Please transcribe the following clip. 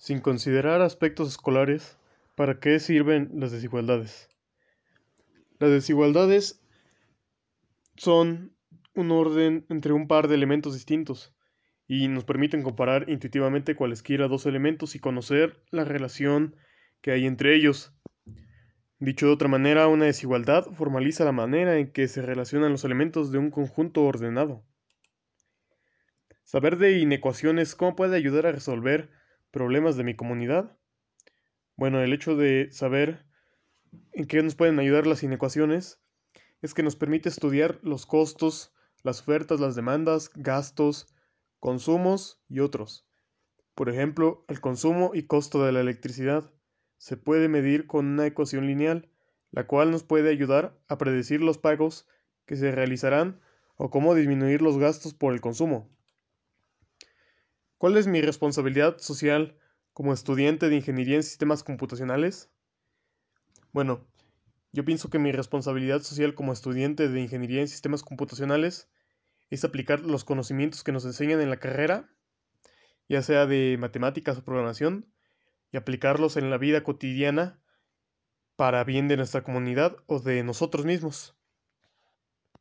Sin considerar aspectos escolares, ¿para qué sirven las desigualdades? Las desigualdades son un orden entre un par de elementos distintos y nos permiten comparar intuitivamente cualesquiera dos elementos y conocer la relación que hay entre ellos. Dicho de otra manera, una desigualdad formaliza la manera en que se relacionan los elementos de un conjunto ordenado. Saber de inecuaciones, ¿cómo puede ayudar a resolver problemas de mi comunidad? Bueno, el hecho de saber en qué nos pueden ayudar las inecuaciones es que nos permite estudiar los costos, las ofertas, las demandas, gastos, consumos y otros. Por ejemplo, el consumo y costo de la electricidad se puede medir con una ecuación lineal, la cual nos puede ayudar a predecir los pagos que se realizarán o cómo disminuir los gastos por el consumo. ¿Cuál es mi responsabilidad social como estudiante de ingeniería en sistemas computacionales? Bueno, yo pienso que mi responsabilidad social como estudiante de ingeniería en sistemas computacionales es aplicar los conocimientos que nos enseñan en la carrera, ya sea de matemáticas o programación, y aplicarlos en la vida cotidiana para bien de nuestra comunidad o de nosotros mismos.